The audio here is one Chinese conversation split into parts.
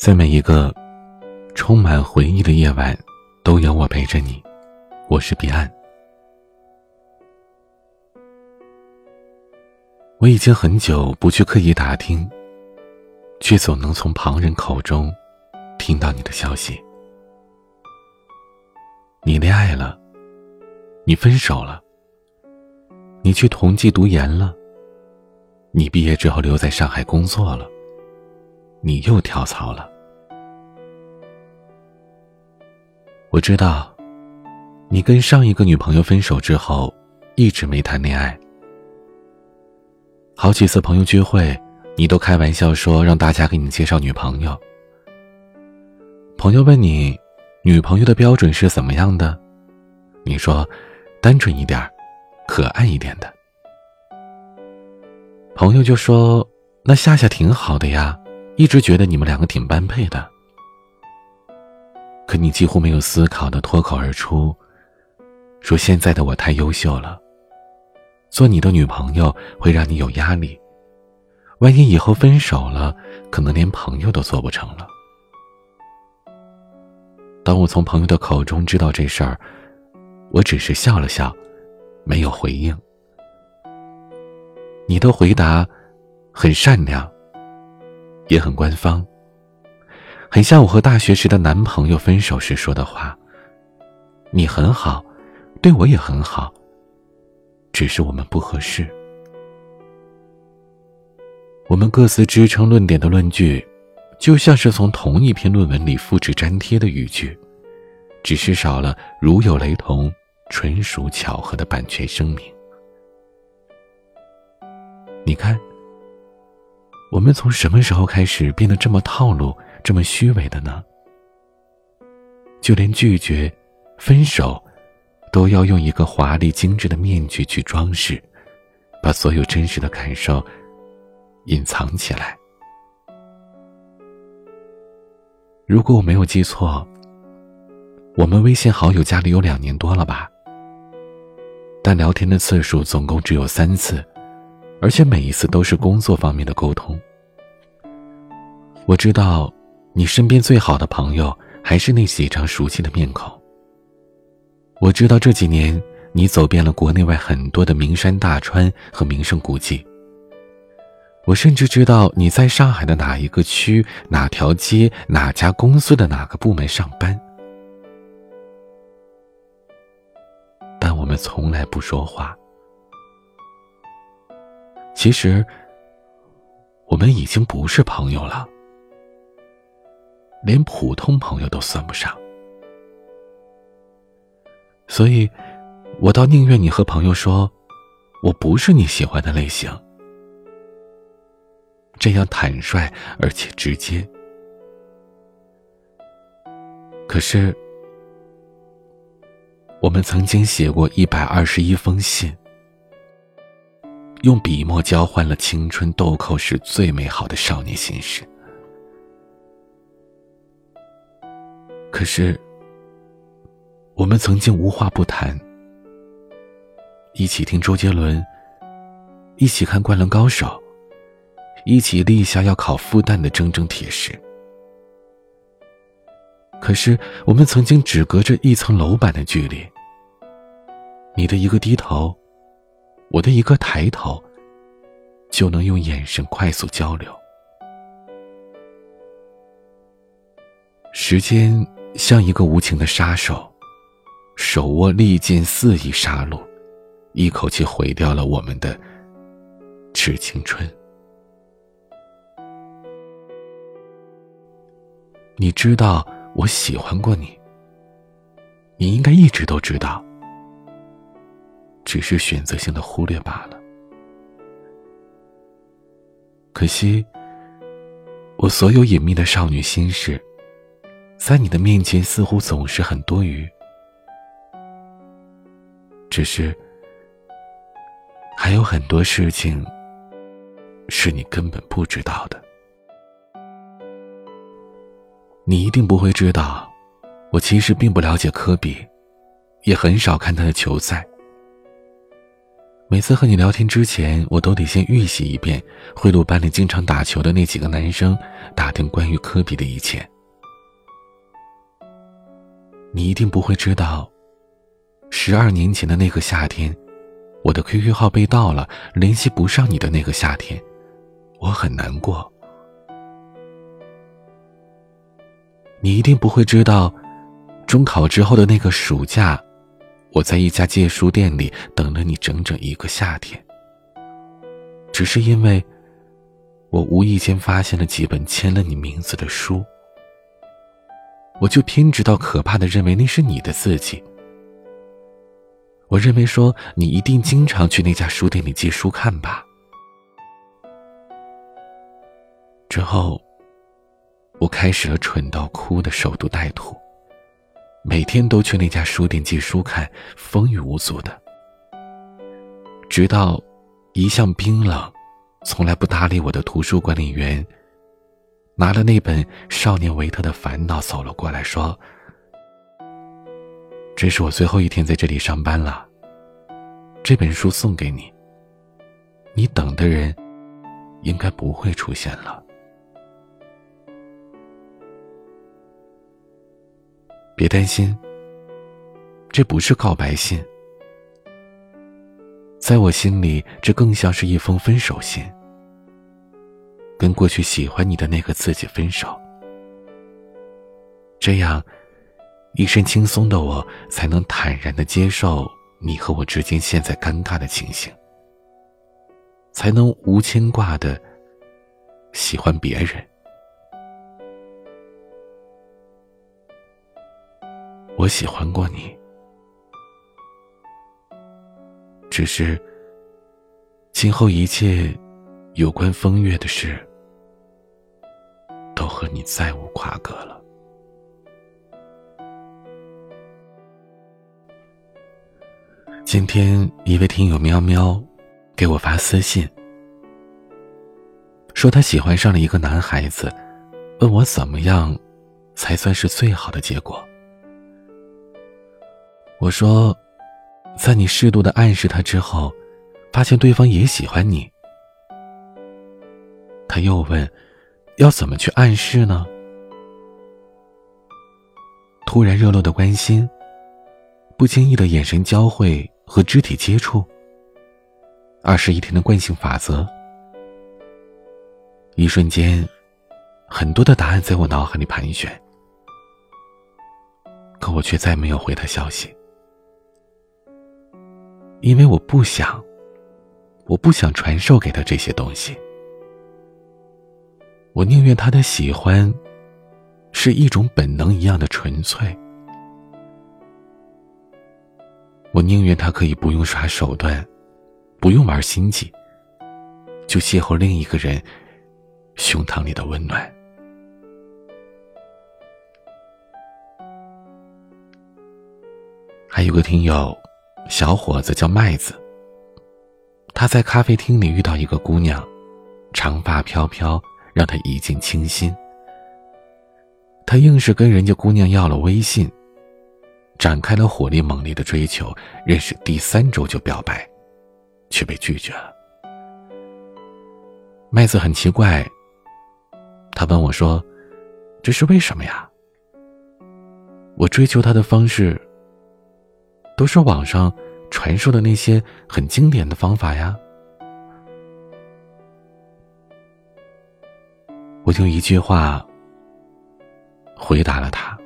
在每一个充满回忆的夜晚，都有我陪着你。我是彼岸。我已经很久不去刻意打听，却总能从旁人口中听到你的消息。你恋爱了，你分手了，你去同济读研了，你毕业之后留在上海工作了，你又跳槽了。我知道，你跟上一个女朋友分手之后，一直没谈恋爱。好几次朋友聚会，你都开玩笑说让大家给你介绍女朋友。朋友问你，女朋友的标准是怎么样的？你说，单纯一点，可爱一点的。朋友就说，那夏夏挺好的呀，一直觉得你们两个挺般配的。可你几乎没有思考的脱口而出，说：“现在的我太优秀了，做你的女朋友会让你有压力，万一以后分手了，可能连朋友都做不成了。”当我从朋友的口中知道这事儿，我只是笑了笑，没有回应。你的回答很善良，也很官方。很像我和大学时的男朋友分手时说的话。你很好，对我也很好。只是我们不合适。我们各自支撑论点的论据，就像是从同一篇论文里复制粘贴的语句，只是少了“如有雷同，纯属巧合”的版权声明。你看，我们从什么时候开始变得这么套路？这么虚伪的呢？就连拒绝、分手，都要用一个华丽精致的面具去装饰，把所有真实的感受隐藏起来。如果我没有记错，我们微信好友加了有两年多了吧？但聊天的次数总共只有三次，而且每一次都是工作方面的沟通。我知道。你身边最好的朋友还是那几张熟悉的面孔。我知道这几年你走遍了国内外很多的名山大川和名胜古迹。我甚至知道你在上海的哪一个区、哪条街、哪家公司的哪个部门上班。但我们从来不说话。其实，我们已经不是朋友了。连普通朋友都算不上，所以，我倒宁愿你和朋友说，我不是你喜欢的类型，这样坦率而且直接。可是，我们曾经写过一百二十一封信，用笔墨交换了青春豆蔻时最美好的少年心事。可是，我们曾经无话不谈，一起听周杰伦，一起看《灌篮高手》，一起立下要考复旦的铮铮铁誓。可是，我们曾经只隔着一层楼板的距离，你的一个低头，我的一个抬头，就能用眼神快速交流。时间。像一个无情的杀手，手握利剑肆意杀戮，一口气毁掉了我们的致青春。你知道我喜欢过你，你应该一直都知道，只是选择性的忽略罢了。可惜，我所有隐秘的少女心事。在你的面前，似乎总是很多余。只是，还有很多事情是你根本不知道的。你一定不会知道，我其实并不了解科比，也很少看他的球赛。每次和你聊天之前，我都得先预习一遍贿赂班里经常打球的那几个男生打听关于科比的一切。你一定不会知道，十二年前的那个夏天，我的 QQ 号被盗了，联系不上你的那个夏天，我很难过。你一定不会知道，中考之后的那个暑假。我在一家借书店里等了你整整一个夏天，只是因为，我无意间发现了几本签了你名字的书，我就偏执到可怕的认为那是你的字迹。我认为说你一定经常去那家书店里借书看吧。之后，我开始了蠢到哭的守株待兔。每天都去那家书店借书看，风雨无阻的。直到一向冰冷、从来不搭理我的图书管理员，拿了那本《少年维特的烦恼》走了过来，说：“这是我最后一天在这里上班了，这本书送给你。你等的人，应该不会出现了。”别担心，这不是告白信，在我心里，这更像是一封分手信，跟过去喜欢你的那个自己分手。这样，一身轻松的我才能坦然的接受你和我之间现在尴尬的情形，才能无牵挂的喜欢别人。我喜欢过你，只是今后一切有关风月的事，都和你再无瓜葛了。今天一位听友喵喵给我发私信，说他喜欢上了一个男孩子，问我怎么样才算是最好的结果。我说，在你适度的暗示他之后，发现对方也喜欢你。他又问，要怎么去暗示呢？突然热络的关心，不经意的眼神交汇和肢体接触，二十一天的惯性法则。一瞬间，很多的答案在我脑海里盘旋，可我却再没有回他消息。因为我不想，我不想传授给他这些东西。我宁愿他的喜欢，是一种本能一样的纯粹。我宁愿他可以不用耍手段，不用玩心计，就邂逅另一个人胸膛里的温暖。还有个听友。小伙子叫麦子。他在咖啡厅里遇到一个姑娘，长发飘飘，让他一见倾心。他硬是跟人家姑娘要了微信，展开了火力猛烈的追求。认识第三周就表白，却被拒绝了。麦子很奇怪，他问我说：“这是为什么呀？”我追求他的方式。都是网上传授的那些很经典的方法呀。我就一句话回答了他：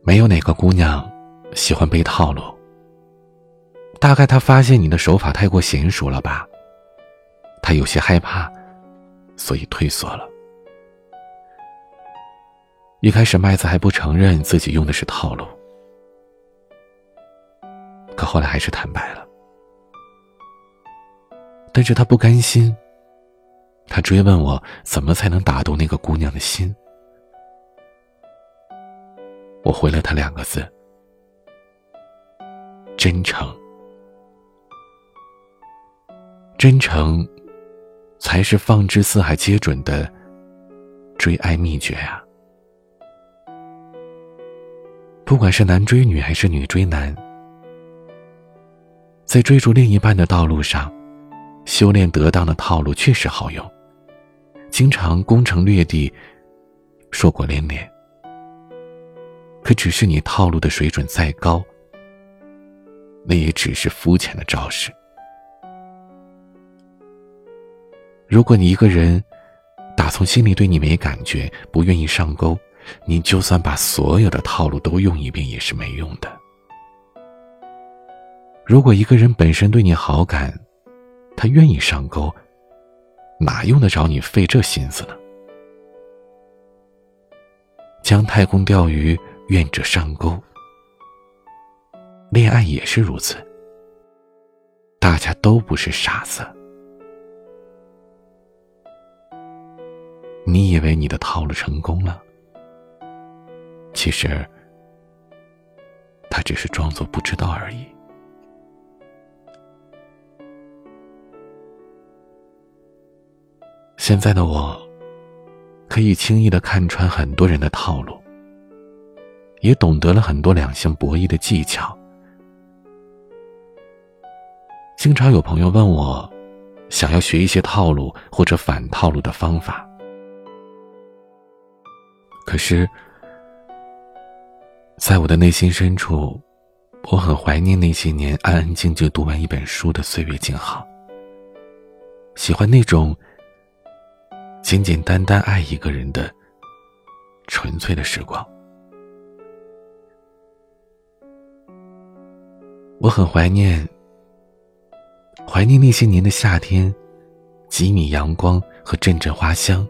没有哪个姑娘喜欢被套路。大概他发现你的手法太过娴熟了吧，他有些害怕，所以退缩了。一开始麦子还不承认自己用的是套路。可后来还是坦白了，但是他不甘心。他追问我怎么才能打动那个姑娘的心。我回了他两个字：真诚。真诚，才是放之四海皆准的追爱秘诀啊！不管是男追女还是女追男。在追逐另一半的道路上，修炼得当的套路确实好用，经常攻城略地，硕果连连。可只是你套路的水准再高，那也只是肤浅的招式。如果你一个人打从心里对你没感觉，不愿意上钩，你就算把所有的套路都用一遍也是没用的。如果一个人本身对你好感，他愿意上钩，哪用得着你费这心思呢？姜太公钓鱼。愿者上钩，恋爱也是如此。大家都不是傻子。你以为你的套路成功了，其实他只是装作不知道而已。现在的我，可以轻易的看穿很多人的套路。也懂得了很多两性博弈的技巧。经常有朋友问我，想要学一些套路或者反套路的方法。可是，在我的内心深处，我很怀念那些年安安静静读完一本书的岁月静好。喜欢那种简简单单爱一个人的纯粹的时光。我很怀念，怀念那些年的夏天，几米阳光和阵阵花香。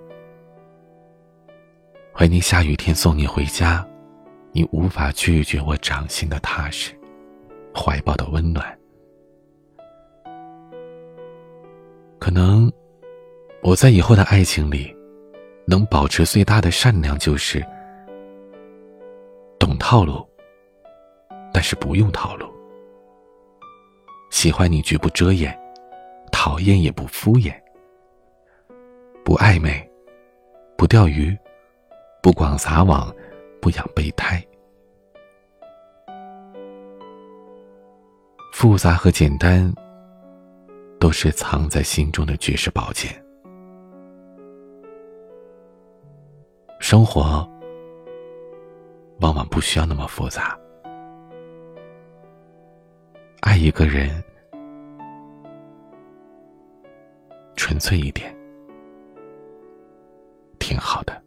怀念下雨天送你回家，你无法拒绝我掌心的踏实，怀抱的温暖。可能，我在以后的爱情里，能保持最大的善良，就是懂套路，但是不用套路。喜欢你绝不遮掩，讨厌也不敷衍，不暧昧，不钓鱼，不广撒网，不养备胎。复杂和简单，都是藏在心中的绝世宝剑。生活往往不需要那么复杂。爱一个人，纯粹一点，挺好的。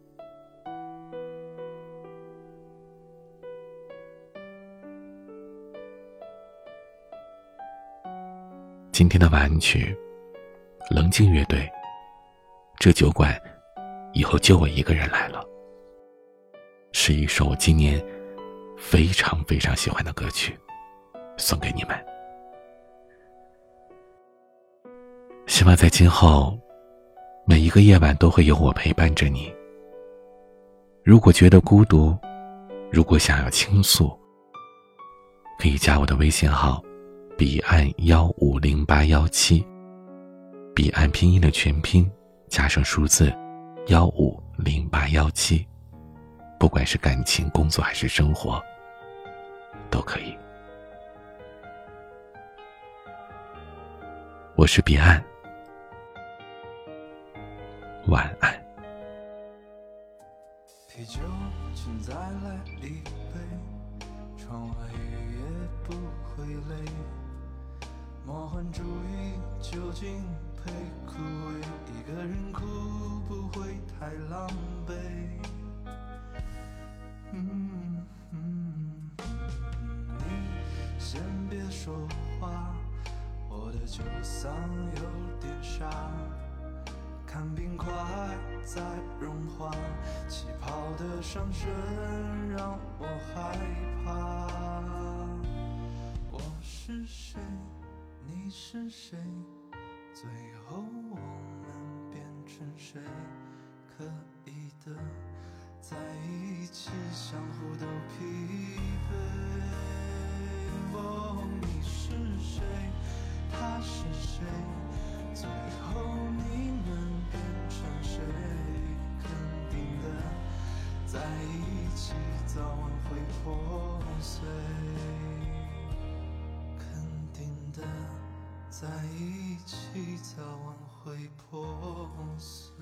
今天的晚安曲，冷静乐队。这酒馆以后就我一个人来了，是一首我今年非常非常喜欢的歌曲。送给你们，希望在今后每一个夜晚都会有我陪伴着你。如果觉得孤独，如果想要倾诉，可以加我的微信号：彼岸幺五零八幺七，彼岸拼音的全拼加上数字幺五零八幺七，不管是感情、工作还是生活，都可以。我是彼岸，晚安。啤酒，请再来一杯。窗外雨也不会累。魔幻主义究竟配枯萎？一个人哭不会太狼狈。嗯嗯，你先别说话。我的酒嗓有点沙，看冰块在融化，气泡的上升让我害怕。我是谁？你是谁？最后我们变成谁？可以的，在一起相互都疲惫你是谁他是谁最后你能变成谁肯定的在一起早晚会破碎肯定的在一起早晚会破碎。